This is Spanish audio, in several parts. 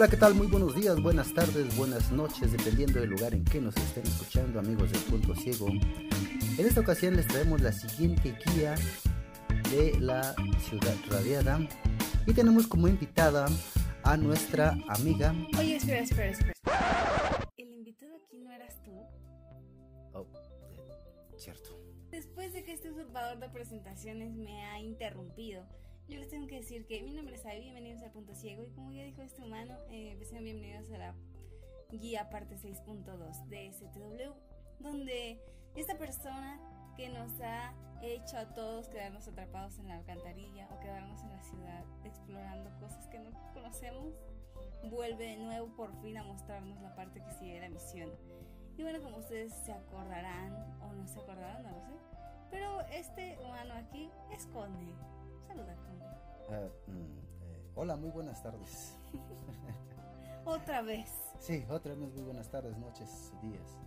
Hola, ¿qué tal? Muy buenos días, buenas tardes, buenas noches, dependiendo del lugar en que nos estén escuchando, amigos del Punto Ciego. En esta ocasión les traemos la siguiente guía de la ciudad radiada y tenemos como invitada a nuestra amiga. Oye, espera, espera, espera. ¿El invitado aquí no eras tú? Oh, eh, cierto. Después de que este usurpador de presentaciones me ha interrumpido, yo les tengo que decir que mi nombre es Abby, bienvenidos al Punto Ciego y como ya dijo este humano, eh, pues sean bienvenidos a la guía parte 6.2 de STW, donde esta persona que nos ha hecho a todos quedarnos atrapados en la alcantarilla o quedarnos en la ciudad explorando cosas que no conocemos, vuelve de nuevo por fin a mostrarnos la parte que sigue la misión. Y bueno, como ustedes se acordarán o no se acordarán, no lo sé, pero este humano aquí es Conde. Saluda. Ah, mm, eh, hola, muy buenas tardes. Otra vez. Sí, otra vez muy buenas tardes, noches, días.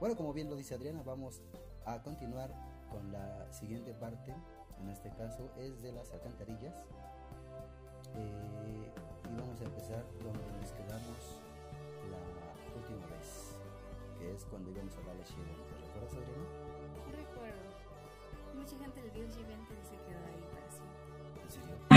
Bueno, como bien lo dice Adriana, vamos a continuar con la siguiente parte. En este caso es de las alcantarillas. Eh, y vamos a empezar donde nos quedamos la última vez, que es cuando íbamos a darle Shiva. ¿Te recuerdas, Adriana? Recuerdo. Mucha gente le dio el G20 y se quedó ahí para siempre.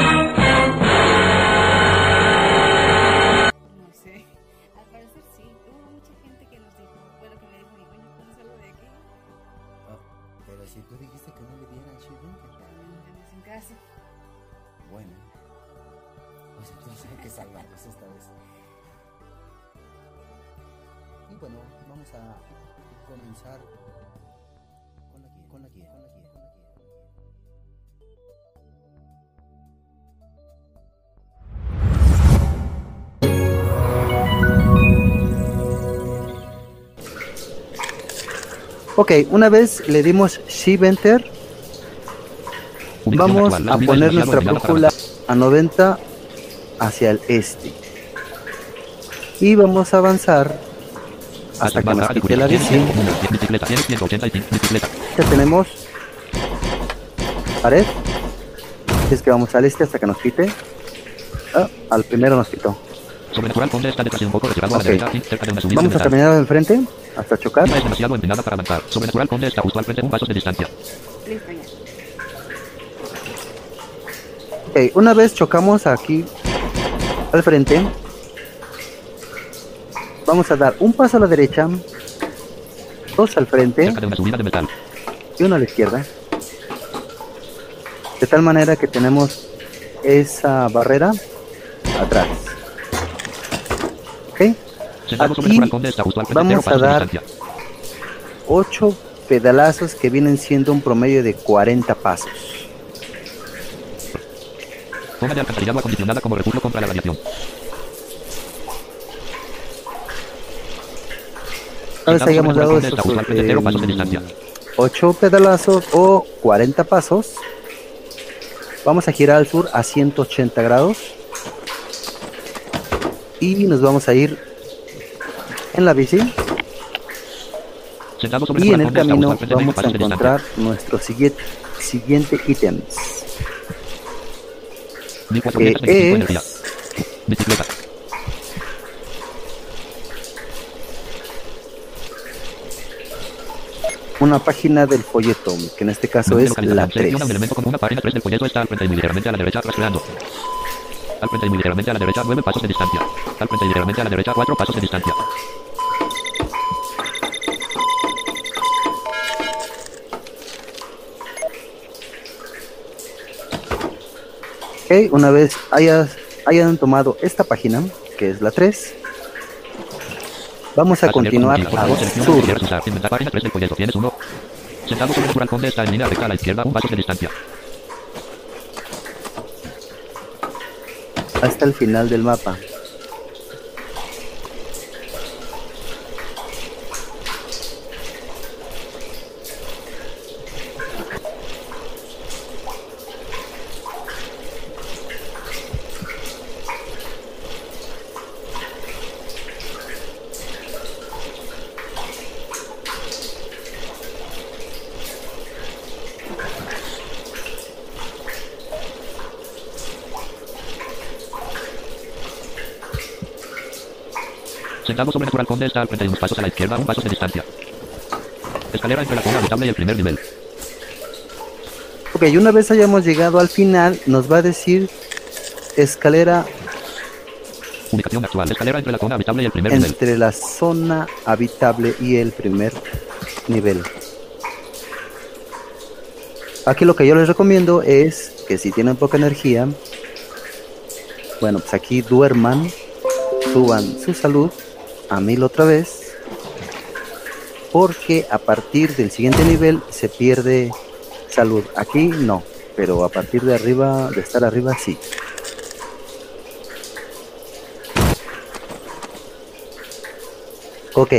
Ok, una vez le dimos Shift Enter, Vamos a poner nuestra brújula a 90 hacia el este. Y vamos a avanzar hasta que nos quite la bici. Ya tenemos pared. Es que vamos al este hasta que nos quite. Ah, al primero nos quitó. Sobrenatural Conde está detrás de un poco retirado a la derecha, aquí, cerca de una subida Vamos a metal. terminar de enfrente hasta chocar. Zona es demasiado empinada para avanzar. Sobrenatural Conde está justo al frente, un paso de distancia. Listo, ya. Ok, una vez chocamos aquí al frente, vamos a dar un paso a la derecha, dos al frente Cerca de una subida de metal. y uno a la izquierda. De tal manera que tenemos esa barrera atrás. Aquí vamos a dar- distancia. ocho pedalazos que vienen siendo un promedio de 40 pasos. Zona de alcantarillado acondicionada como refugio contra la radiación. Sentado hayamos dado esos justo al frente, cero pasos de distancia. 8 pedalazos o 40 pasos, vamos a girar al sur a 180 grados y nos vamos a ir en la bici y en el camino al frente, 20 vamos a encontrar nuestro siguiente, siguiente ítems que 1425 energía. es Bicicleta. una página del folleto que en este caso es la 3 Selecciona un elemento como una página 3 del folleto está al frente y ligeramente a la derecha rastreando. Al frente y ligeramente a la derecha 9 pasos de distancia. Al frente y ligeramente a la derecha 4 pasos de distancia. Ok, una vez hayas, hayan tomado esta página que es la 3 vamos a continuar un menú. Por al favor, selecciona sur lo que quieres usar. Inventar página 3 del folleto. Tienes uno. Sentado sobre el Conde está en línea recta a la izquierda, un paso de distancia. hasta el final del mapa. Sentado sobrenatural conde está al frente y unos pasos a la izquierda, un paso de distancia. Escalera entre la zona habitable y el primer nivel. Ok, y una vez hayamos llegado al final, nos va a decir escalera Ubicación actual. Escalera entre la zona habitable y el primer nivel. entre la zona habitable y el primer nivel. Aquí lo que yo les recomiendo es que si tienen poca energía, bueno, pues aquí duerman, suban su salud a mil otra vez, porque a partir del siguiente nivel se pierde salud. Aquí no, pero a partir de arriba, de estar arriba, sí. Ok.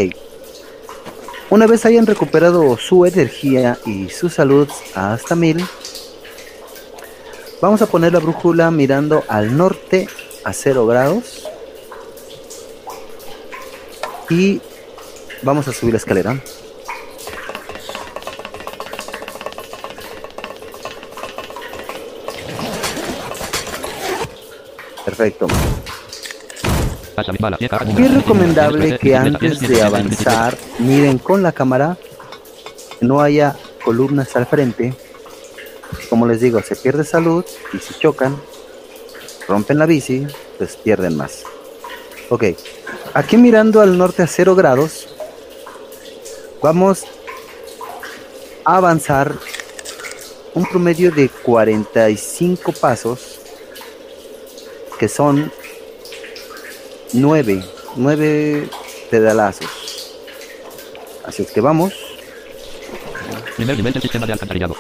Una vez hayan recuperado su energía y su salud hasta mil, vamos a poner la brújula mirando al norte a 0 grados. Y vamos a subir la escalera. Perfecto. Es recomendable que antes de avanzar miren con la cámara que no haya columnas al frente. Como les digo, se pierde salud y si chocan, rompen la bici, pues pierden más. Ok, aquí mirando al norte a 0 grados, vamos a avanzar un promedio de 45 pasos, que son 9, 9 pedalazos. Así es que vamos. Primer nivel del sistema de alcantarillado.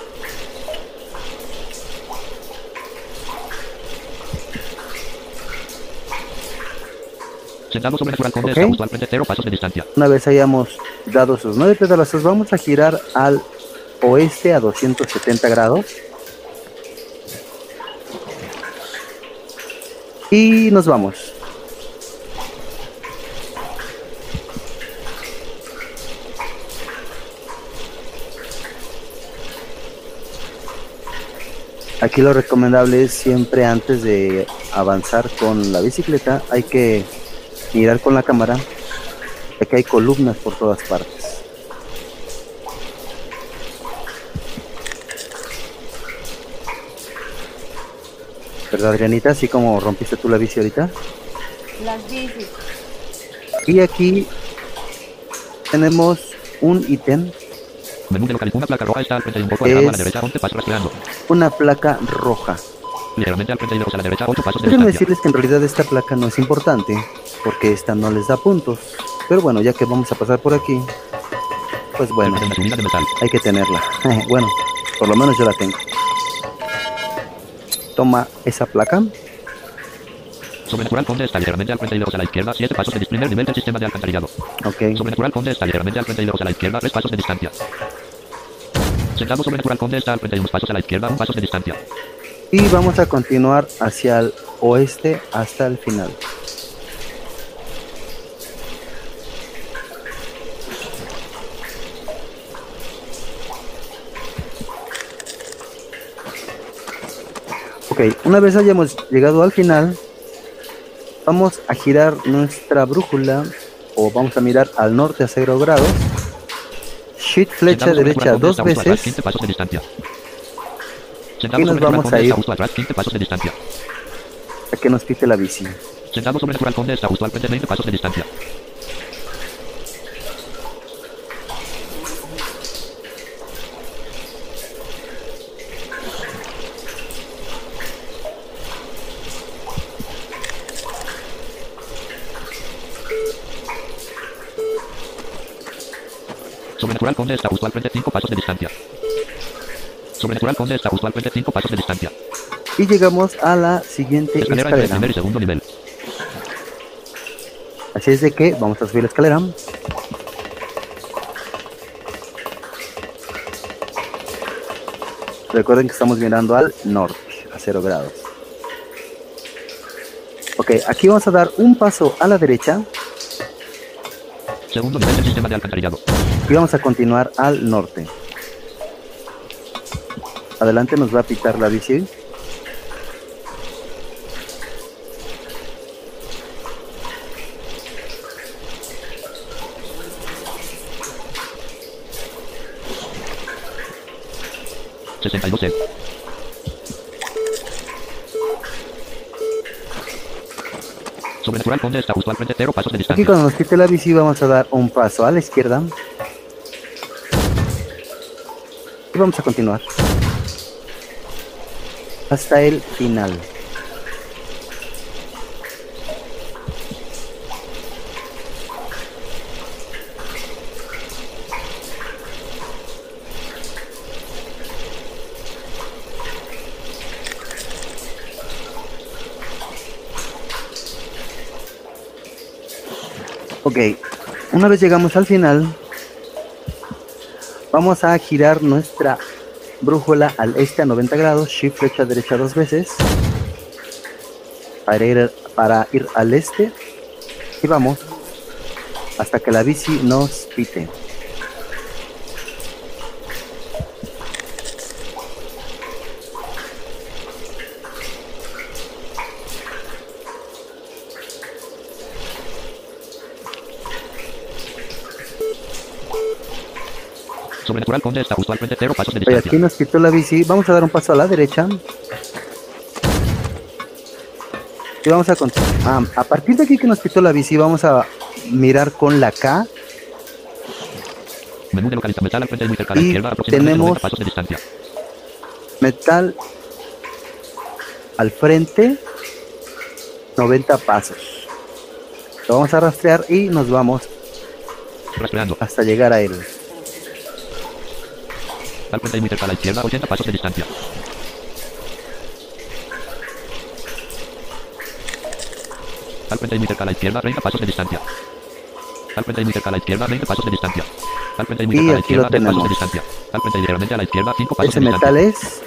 Sentado al frente, cero pasos de distancia. Una vez hayamos dado esos 9 pedalazos, vamos a girar al oeste a 270 grados. Y nos vamos. Aquí lo recomendable es siempre antes de avanzar con la bicicleta, hay que mirar con la cámara ya que hay columnas por todas partes. ¿Verdad, Adrianita? Así como rompiste tú la bici ahorita. Las bicis. Y aquí tenemos un ítem, Menú de localización. Una placa roja está al frente y un poco alejado a la Es- derecha, 11 pasos rastreando. una placa roja. Ligeramente al frente y lejos a la derecha, 8 pasos de Déjenme decirles que en realidad esta placa no es importante, porque esta no les da puntos. Pero bueno, ya que vamos a pasar por aquí, pues bueno, hay que tenerla. bueno, por lo menos yo la tengo. Toma esa placa. Sobrenatural conde está ligeramente al frente y lejos a la izquierda, 7 pasos de primer nivel del sistema de alcantarillado. Ok. Sobrenatural conde está ligeramente al frente y lejos a la izquierda, 3 pasos de distancia. Sentado sobrenatural conde está al frente y unos pasos a la izquierda, un paso de distancia. Y vamos a continuar hacia el oeste hasta el final. Ok, una vez hayamos llegado al final, vamos a girar nuestra brújula o vamos a mirar al norte a 0 grados. Shift flecha derecha dos veces 15 pasos de distancia. Sentado Y nos vamos a ir. justo atrás, 15 pasos de distancia. a que nos pite la bici. Sentado sobrenatural conde está justo al frente, 20 pasos de distancia. Sobrenatural conde está justo al frente, 5 pasos de distancia. Sobrenatural conde está justo al frente, 5 pasos de distancia. Y llegamos a la siguiente Escalera entre escalera. primer y segundo nivel. Así es de que vamos a subir la escalera. Recuerden que estamos mirando al norte, a 0 grados. Ok, aquí vamos a dar un paso a la derecha Segundo nivel del sistema de alcantarillado. Y vamos a continuar al norte. Adelante nos va a pitar la bici. C. Sobrenatural, Conde está justo al frente, cero pasos de distancia. Aquí cuando nos quite la bici vamos a dar un paso a la izquierda, vamos a continuar. Hasta el final. Ok, una vez llegamos al final, vamos a girar nuestra brújula al este a 90 grados, shift flecha derecha dos veces, para ir, para ir al este, y vamos hasta que la bici nos pite. Sobrenatural Conde está justo al frente, cero pasos de Ok, aquí nos quitó la bici, vamos a dar un paso a la derecha. Y vamos a continuar. Ah, a partir de aquí que nos quitó la bici, vamos a mirar con la K Menú de localización metal al frente muy cerca a la Y izquierda, aproximadamente tenemos- 90 pasos de distancia. metal al frente 90 pasos lo vamos a rastrear y nos vamos Rastreando. hasta llegar a él Al frente y muy cerca a la izquierda, 80 pasos de distancia. Al frente y muy cerca a la izquierda, 30 pasos de distancia. Al frente y a la izquierda, 20 pasos de distancia. Al frente y muy Y cerca a la izquierda, 10 pasos de distancia. Al frente y ligeramente a la izquierda, 5 pasos ese de distancia. metal es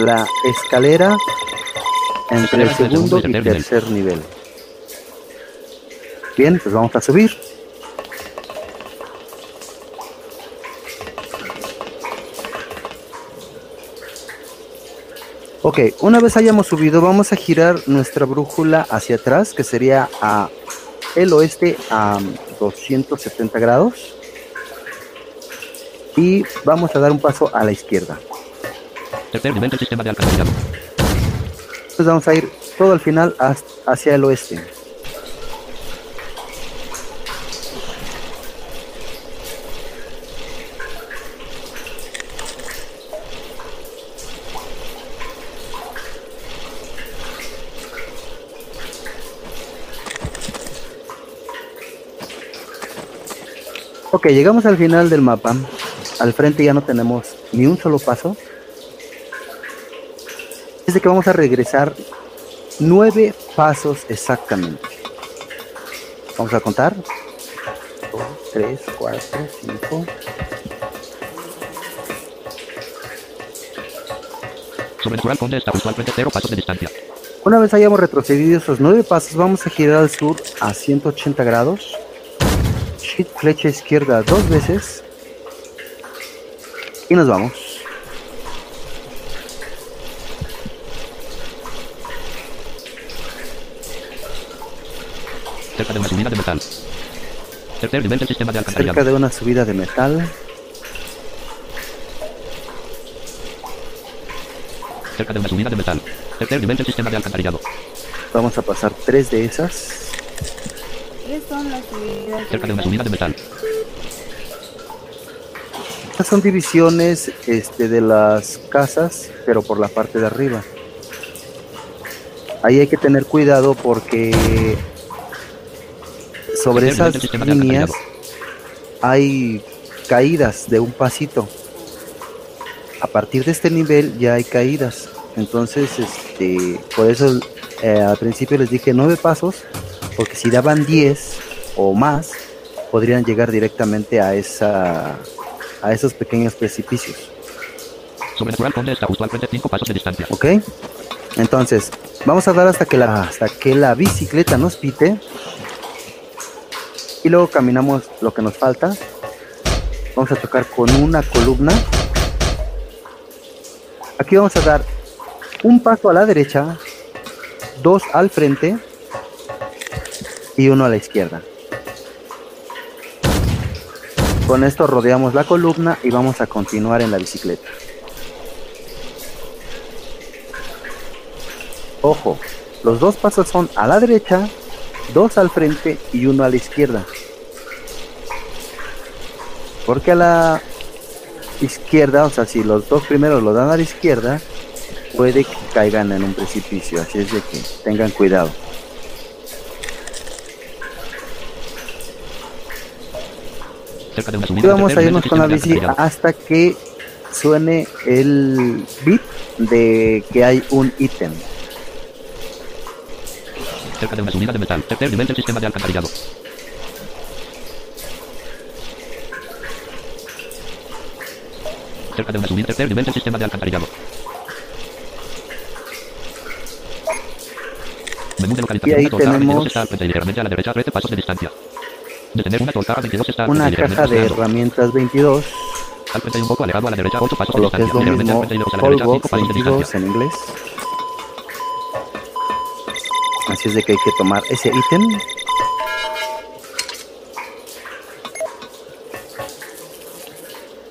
la escalera entre el segundo y tercer nivel bien pues vamos a subir Ok, una vez hayamos subido, vamos a girar nuestra brújula hacia atrás, que sería a el oeste a 270 grados. Y vamos a dar un paso a la izquierda. Tercer nivel del sistema de alcantarillado. Entonces vamos a ir todo al final hacia el oeste. Ok, llegamos al final del mapa. Al frente ya no tenemos ni un solo paso. Es de que vamos a regresar nueve pasos exactamente. Vamos a contar. 2, 3, 4, 5. Sobrenatural Conde está justo al frente, 0 pasos de distancia. Una vez hayamos retrocedido esos nueve pasos, vamos a girar al sur a 180 grados. Shift flecha izquierda dos veces. Y nos vamos. Cerca de una subida de metal. Tercer nivel del sistema de alcantarillado. Cerca de una subida de metal. Cerca de una subida de metal. Tercer nivel del sistema de alcantarillado. Vamos a pasar tres de esas. ¿Qué son las subidas? Cerca de una subida de metal. Estas son divisiones este, de las casas, pero por la parte de arriba. Ahí hay que tener cuidado porque sobre esas líneas hay caídas de un pasito. A partir de este nivel ya hay caídas. Entonces, este, por eso eh, al principio les dije nueve pasos, porque si daban 10 o más, podrían llegar directamente a esa a esos pequeños precipicios. Sobrenatural Conde está justo al frente, 5 pasos de distancia. ¿Ok? Entonces, vamos a dar hasta que la, hasta que la bicicleta nos pite. Y luego caminamos lo que nos falta. Vamos a tocar con una columna. Aquí vamos a dar un paso a la derecha, dos al frente y uno a la izquierda. Con esto rodeamos la columna y vamos a continuar en la bicicleta. Ojo, los dos pasos son a la derecha, dos al frente y uno a la izquierda. Porque a la izquierda, o sea, si los dos primeros lo dan a la izquierda, puede que caigan en un precipicio, así es de que tengan cuidado. Y vamos a irnos con la bici hasta que suene el beep de que hay un ítem. Cerca de una subida de metal. Tercer nivel del sistema de alcantarillado. Cerca de una subida. Tercer nivel del sistema de alcantarillado. Menú de localización. Y ahí una torta a 22 tenemos- está a la derecha 13 pasos de distancia. Detener una torta a 22 está Una caja de herramientas 22, Al frente un poco alejado a la derecha 8 pasos de lo que es distancia. lo Ligeramente al mismo, frente y luego a la derecha 5 Polbox pasos de 22 distancia. en inglés. Así es de que hay que tomar ese ítem.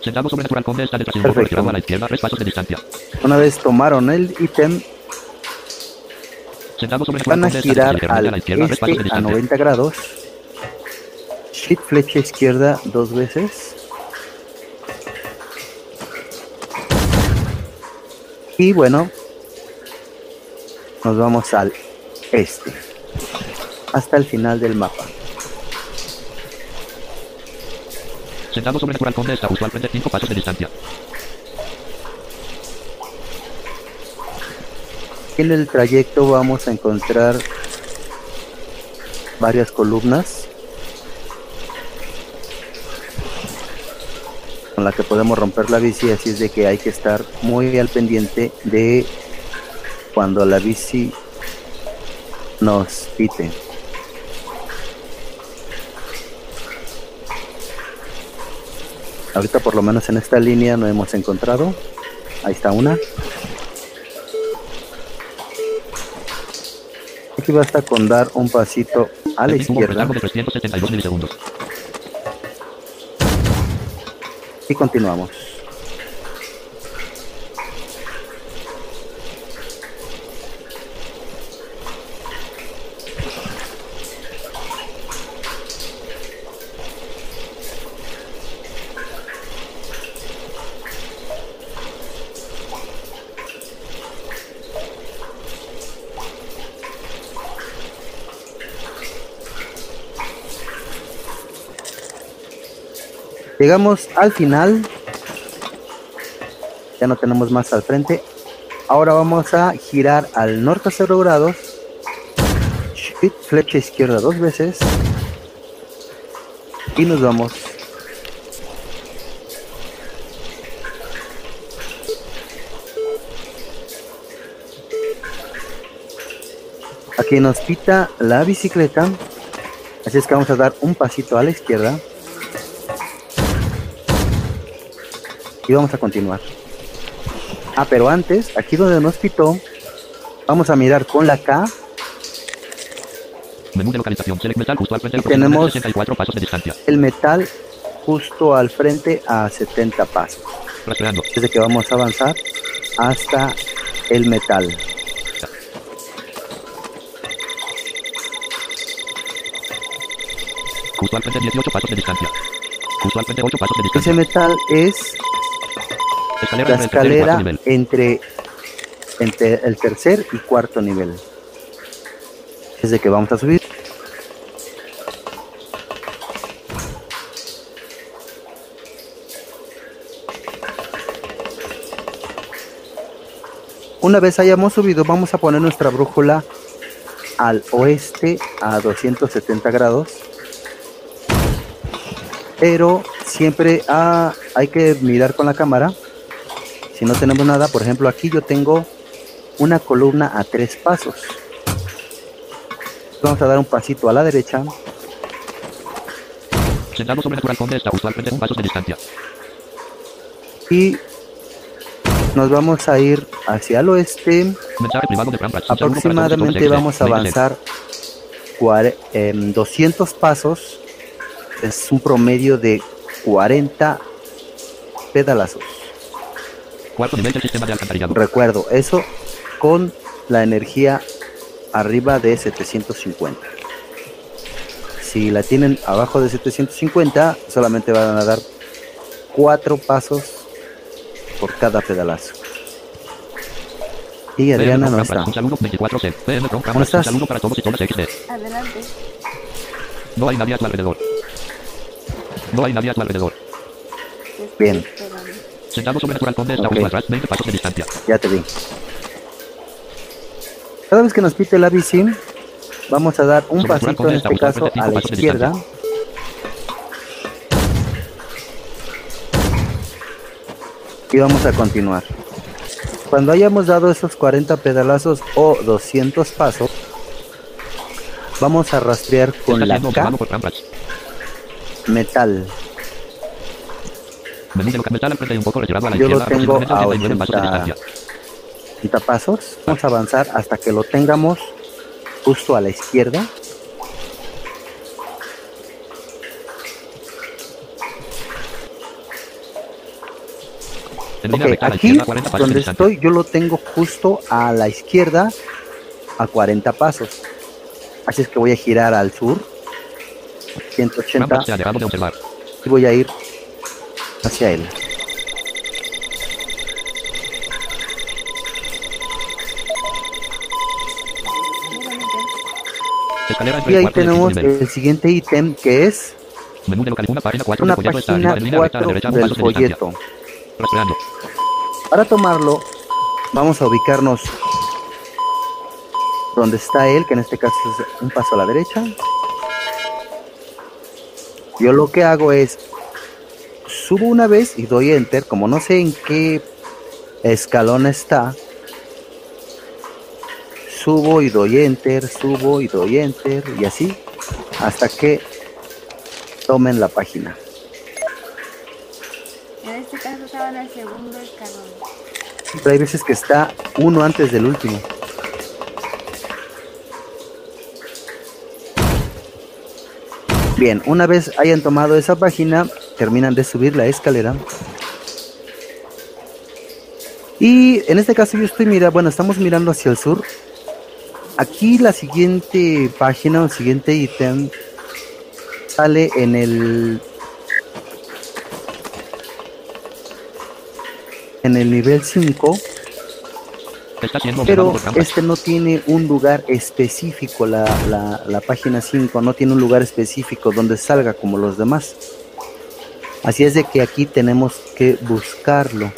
Sobrenatural detrás un a la izquierda 3 pasos de distancia. Una vez tomaron el ítem, sobrenatural van a girar ligeramente a la al izquierda 3 pasos de este a distancia. 90 grados. Shift flecha izquierda dos veces. Y bueno, nos vamos al este. Hasta el final del mapa. Sentado sobrenatural conde está justo al frente 5 pasos de distancia. En el trayecto vamos a encontrar varias columnas con la que podemos romper la bici, así es de que hay que estar muy al pendiente de cuando la bici nos pite. Ahorita por lo menos en esta línea no hemos encontrado. Ahí está una. Aquí basta con dar un pasito a la izquierda largo de 372 milisegundos. Y continuamos. Llegamos al final. Ya no tenemos más al frente. Ahora vamos a girar al norte a 0 grados. Flecha izquierda dos veces. Y nos vamos. Aquí nos pita la bicicleta. Así es que vamos a dar un pasito a la izquierda. Y vamos a continuar. Ah, pero antes, aquí donde nos pitó, vamos a mirar con la K. Menú de localización. Select metal justo al frente. Y tenemos- 64 pasos de distancia. el metal justo al frente a 70 pasos. Rastreando. Desde que vamos a avanzar hasta el metal. Justo al frente 18 pasos de distancia. Justo al frente 8 pasos de Ese distancia. metal es Escalera la entre el escalera entre, entre el tercer y cuarto nivel. Desde que vamos a subir. Una vez hayamos subido, vamos a poner nuestra brújula al oeste a 270 grados. Pero siempre ah, hay que mirar con la cámara si no tenemos nada, por ejemplo, aquí yo tengo una columna a tres pasos. Vamos a dar un pasito a la derecha Sentado sobrenatural conde está justo al frente 1 pasos de distancia. y nos vamos a ir hacia el oeste. Un. Aproximadamente vamos a avanzar cuare- em, 200 pasos. Es un promedio de 40 pedalazos. Cuarto nivel del sistema de alcantarillado. Recuerdo, eso con la energía arriba de 750. Si la tienen abajo de 750, solamente van a dar cuatro pasos por cada pedalazo. Y Adriana no está. ¿Cómo estás? Adelante. No hay nadie a tu alrededor. No hay nadie a tu alrededor. Bien. Sentado sobrenatural Conde está Ok. único atrás, 20 pasos de distancia. Ya te vi. Cada vez que nos pite la bici, vamos a dar un pasito, en este caso, a la izquierda. Y vamos a continuar. Cuando hayamos dado esos 40 pedalazos o 200 pasos, vamos a rastrear con la K metal. Menú de local metal un poco retirado a la Yo lo tengo a 89 pasos de 80. distancia. 30 pasos. Vamos a avanzar hasta que lo tengamos justo a la izquierda. En línea Ok, recta a la aquí izquierda, 40 pasos de donde estoy yo lo tengo justo a la izquierda a 40 pasos. Así es que voy a girar al sur 180 Trampas se ha dejado de observar. y voy a ir hacia él. Y ahí tenemos el siguiente ítem que es Menú de local, una página 4 una folleto está página la 4 derecha, del folleto. Rastreando. Para tomarlo, vamos a ubicarnos donde está él, que en este caso es un paso a la derecha. Yo lo que hago es subo una vez y doy enter, como no sé en qué escalón está. Subo y doy enter, subo y doy enter y así hasta que tomen la página. En este caso estaba en el segundo escalón. Pero hay veces que está uno antes del último. Bien, una vez hayan tomado esa página, terminan de subir la escalera. Y en este caso yo estoy mirando, bueno, estamos mirando hacia el sur. Aquí la siguiente página o el siguiente ítem sale en el en el nivel 5 Está siendo observado pero este no tiene un lugar específico, la, la, la página 5 no tiene un lugar específico donde salga como los demás. Así es de que aquí tenemos que buscarlo.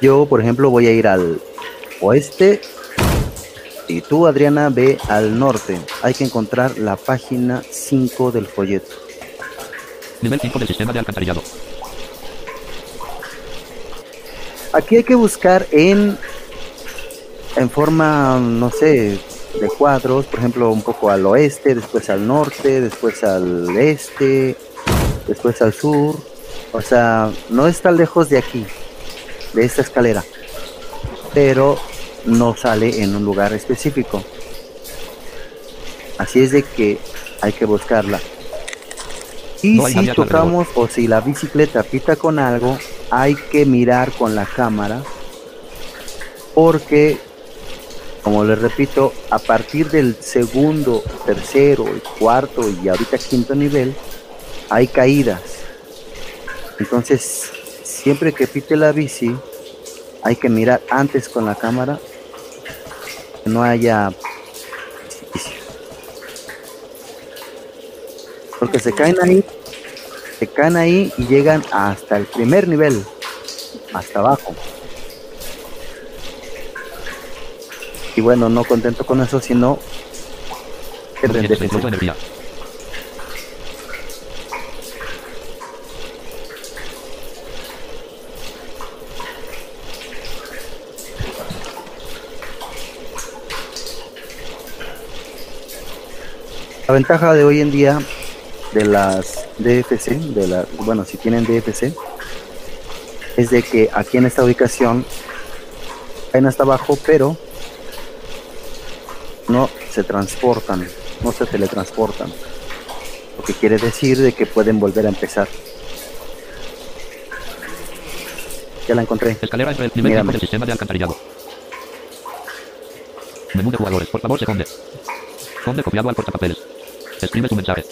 Yo, por ejemplo, voy a ir al oeste y tú, Adriana, ve al norte. Hay que encontrar la página 5 del folleto. Nivel 5 del sistema de alcantarillado. Aquí hay que buscar en en forma, no sé, de cuadros, por ejemplo, un poco al oeste, después al norte, después al este, después al sur. O sea, no está lejos de aquí, de esta escalera, pero no sale en un lugar específico. Así es de que hay que buscarla. Y No si chocamos o si la bicicleta pita con algo, hay que mirar con la cámara porque, como les repito, a partir del segundo, tercero, cuarto y ahorita quinto nivel, hay caídas. Entonces, siempre que pite la bici, hay que mirar antes con la cámara que no haya. Porque se caen ahí, se caen ahí y llegan hasta el primer nivel, hasta abajo. Y bueno, no contento con eso, sino de energía. La ventaja de hoy en día de las DFC, de la, bueno, si tienen DFC, es de que aquí en esta ubicación caen hasta abajo, pero se transportan, no se teletransportan. Lo que quiere decir de que pueden volver a empezar. Ya la encontré. Escalera entre el nivel Mírame. 5 del sistema de alcantarillado. Menú de jugadores. Por favor, se esconde. Esconde copiado al portapapeles. Escribe su mensaje.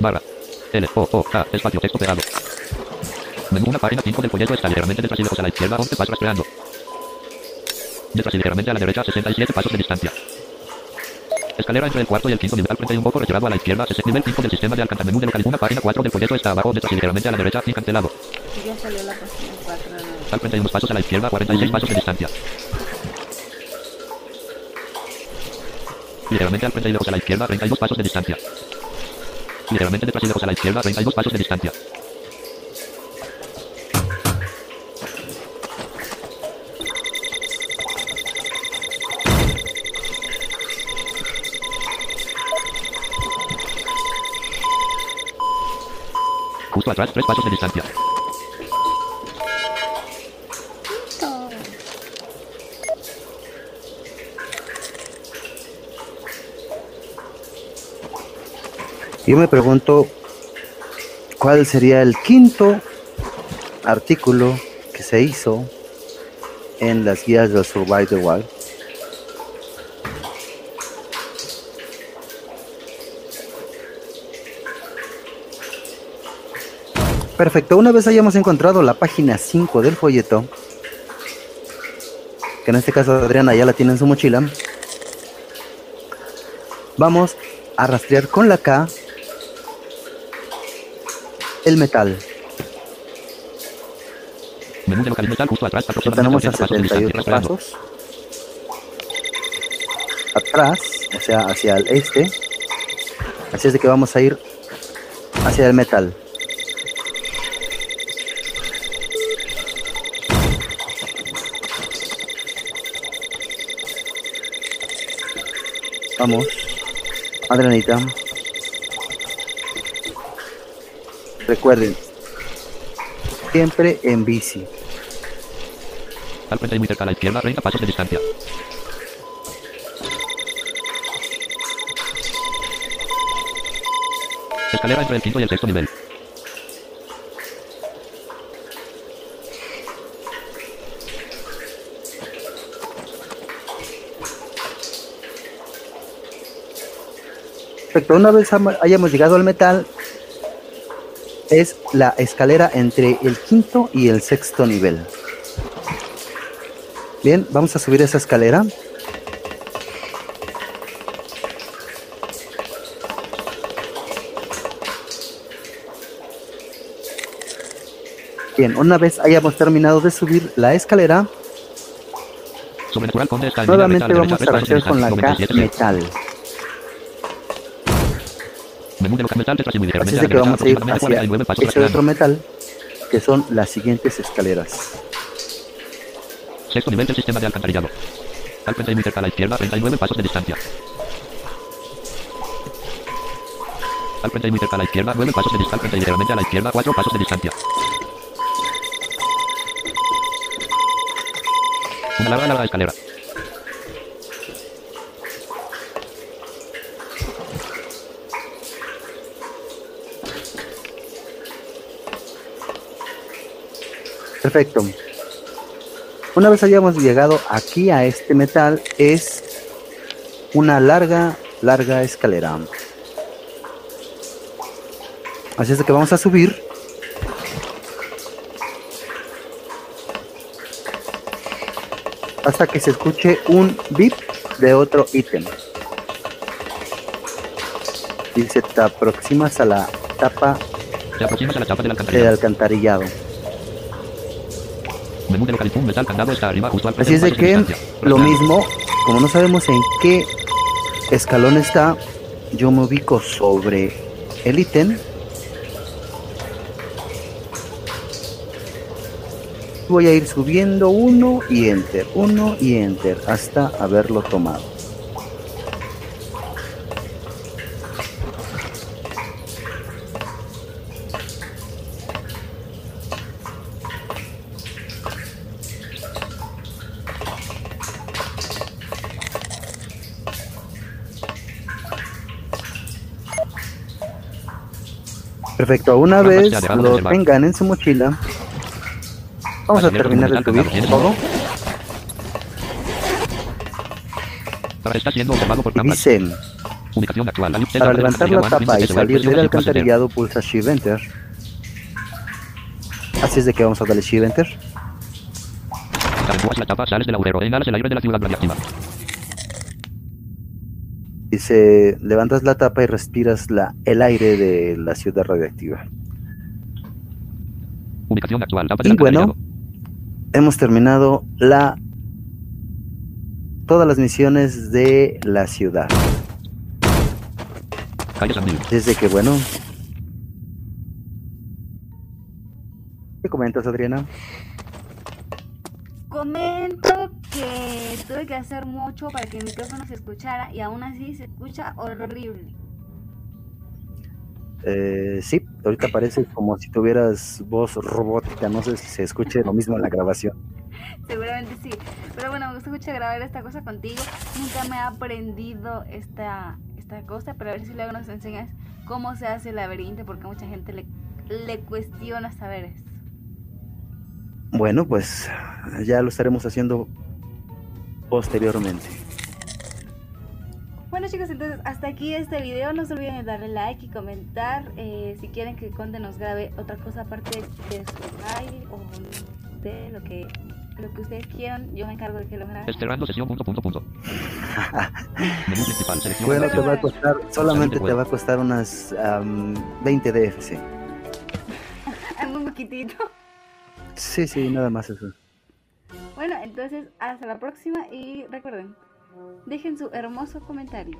Barra. L, O, O, K, espacio, texto pegado. Menú una página 5 del folleto está ligeramente detrás y lejos a la izquierda, 11 pasos rastreando. Detrás y ligeramente a la derecha, 67 pasos de distancia. Escalera entre el cuarto y el quinto nivel al frente y un poco retirado a la izquierda, nivel 5 del sistema de. Menú de localización, una página 4 del folleto está abajo, detrás y ligeramente a la derecha, y cancelado. Ya salió la página 4. Al frente y unos pasos a la izquierda, 46 pasos de distancia. Ligeramente al frente y lejos a la izquierda, 32 pasos de distancia. Ligeramente detrás y lejos a la izquierda, 32 pasos de distancia. Justo atrás, 3 pasos de distancia. Yo me pregunto cuál sería el quinto artículo que se hizo en las guías del Survive the Wild. Perfecto, una vez hayamos encontrado la página 5 del folleto, que en este caso Adriana ya la tiene en su mochila, vamos a rastrear con la K el metal. Menú de metal justo atrás, tenemos a 80 pasos de distancia, 78 rastreando. pasos. Atrás, o sea, hacia el este. Así es de que vamos a ir hacia el metal. Vamos. Adrenita. Recuerden, siempre en bici. Al frente y muy cerca a la izquierda, 30 pasos de distancia. Escalera entre el quinto y el sexto nivel. Perfecto, una vez hayamos llegado al metal, es la escalera entre el quinto y el sexto nivel. Bien, vamos a subir esa escalera. Bien, una vez hayamos terminado de subir la escalera, nuevamente vamos a 3 pasos de rastrear con la K 97 pies. metal. Menú de metal detrás y muy Así es que vamos a ir hacia 49 pasos ese otro metal, que son las siguientes escaleras. Sexto nivel del sistema de alcantarillado. Al cerca a la izquierda, 39 pasos de distancia. Al cerca a la izquierda, 9 pasos de distancia. Ligeramente a la izquierda, 4 pasos de distancia. Una larga, larga escalera. Perfecto. Una vez hayamos llegado aquí a este metal, es una larga, larga escalera. Así es de que vamos a subir. Hasta que se escuche un bip de otro ítem. Dice, te aproximas a la tapa Te aproximas a la tapa del del alcantarillado. Alcantarillado. Menú de localización metal candado está arriba, justo al frente. Así es de que lo mismo, como no sabemos en qué escalón está, yo me ubico sobre el ítem. Voy a ir subiendo uno y enter, uno y enter, hasta haberlo tomado. Perfecto, una vez lo tengan en su mochila, Vamos a terminar de subir todo. Y cámaras. dice, Ubicación actual. Hay usted para levantar la tapa y salir del alcantarillado pulsa Shift Enter. Así es de que vamos a darle Shift Enter. La tapa, sales del agujero. Inhalas el aire de la ciudad radiactiva. Dice, levantas la tapa y respiras la, el aire de la ciudad radioactiva. Ubicación actual. Tapa Y bueno, hemos terminado la todas las misiones de la ciudad. Desde que, bueno... ¿Qué comentas, Adriana? Comento que tuve que hacer mucho para que el micrófono se escuchara y aún así se escucha horrible. Eh, sí, ahorita parece como si tuvieras voz robótica, no sé si se escuche lo mismo en la grabación. Seguramente sí. Pero bueno, me gusta mucho grabar esta cosa contigo. Nunca me he aprendido esta, esta cosa, pero a ver si luego nos enseñas cómo se hace el laberinto, porque mucha gente le, le cuestiona saber esto. Bueno, pues ya lo estaremos haciendo posteriormente. Bueno chicos, entonces hasta aquí este video. No se olviden de darle like y comentar. eh, si quieren que Conde nos grabe otra cosa aparte de su baile o de lo que, lo que ustedes quieran, yo me encargo de que lo grabe. Cerrando sesión. Punto, punto, punto. Bueno, te va a costar, solamente te va a costar unas am, 20 DFC. Sí, sí, nada más eso. Bueno, entonces hasta la próxima y recuerden, dejen su hermoso comentario.